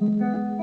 Mm-hmm.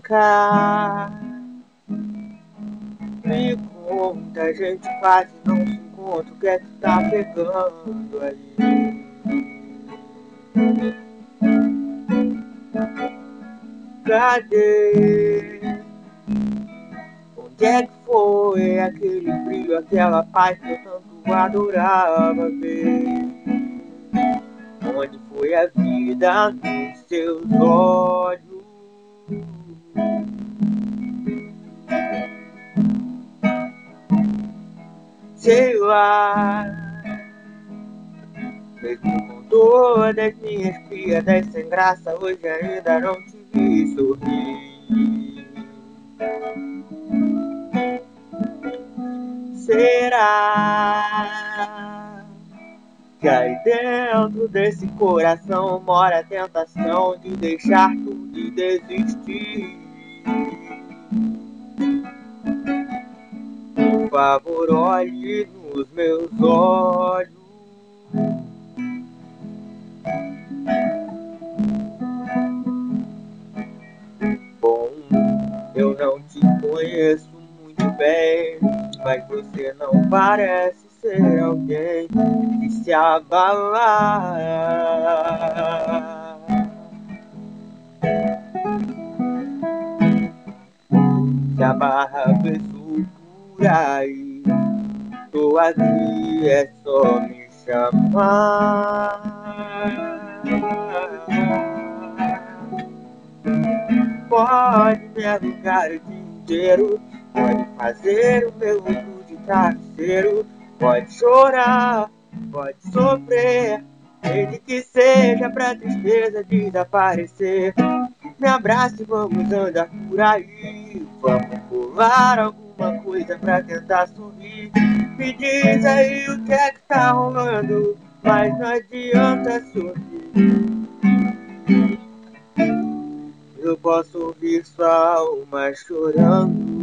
Cá, me conta, a gente quase não se encontra, o que é que tá pegando aí? Cadê? Onde é que foi aquele brilho, aquela paz que eu tanto adorava ver? Onde foi a vida nos seus olhos? Sei lá. Mesmo com todas minhas piadas sem graça, hoje ainda não te vi sorrir. Será que aí dentro desse coração mora a tentação de deixar tudo e desistir? Favor, olhe nos meus olhos. Bom, eu não te conheço muito bem, mas você não parece ser alguém que se abalar. Se abarra pessoa aí. Tô aqui, é só me chamar. Pode me alugar o dia inteiro, pode fazer o meu mundo de travesseiro, pode chorar, pode sofrer, desde que seja pra tristeza desaparecer. Me abrace, vamos andar por aí, vamos pular algum alguma coisa pra tentar sorrir. Me diz aí o que é que tá rolando, mas não adianta sorrir. Eu posso ouvir sua alma chorando.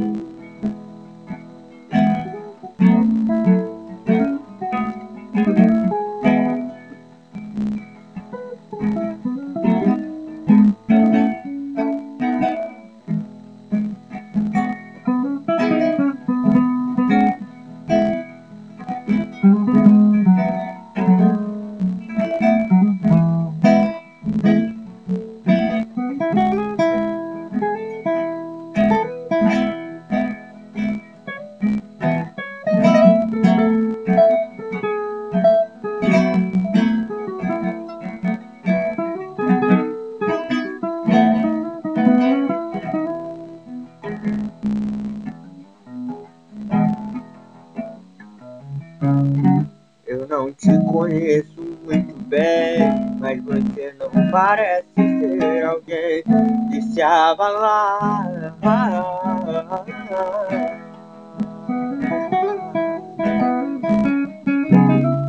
Não te conheço muito bem, mas você não parece ser alguém que se abalar.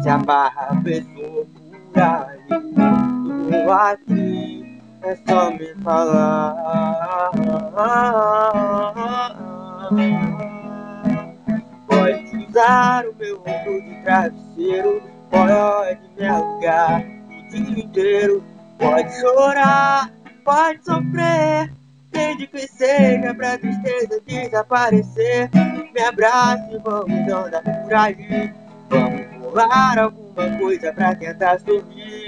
Se a barra pessoa por aí, tô aqui, é só me falar. O meu ombro de travesseiro, pode me alugar o dia inteiro, pode chorar, pode sofrer, desde que seja pra tristeza desaparecer. Me abrace, vamos andar por aí, vamos pular alguma coisa pra tentar sorrir.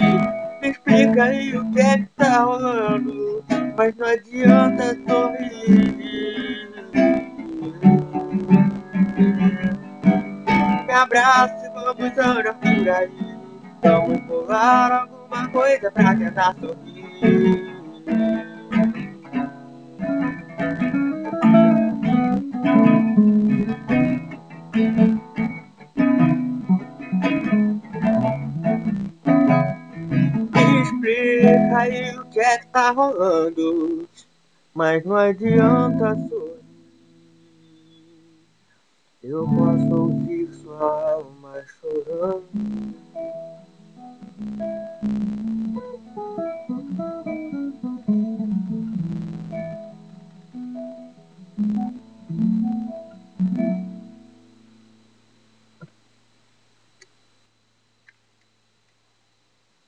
Me explica aí o que é que tá rolando, mas não adianta sorrir. abraço e vamos andar por aí. Vamos pular alguma coisa pra tentar sorrir. Explica aí o que é que tá rolando, mas não adianta sua. Eu posso ouvir sua alma chorando.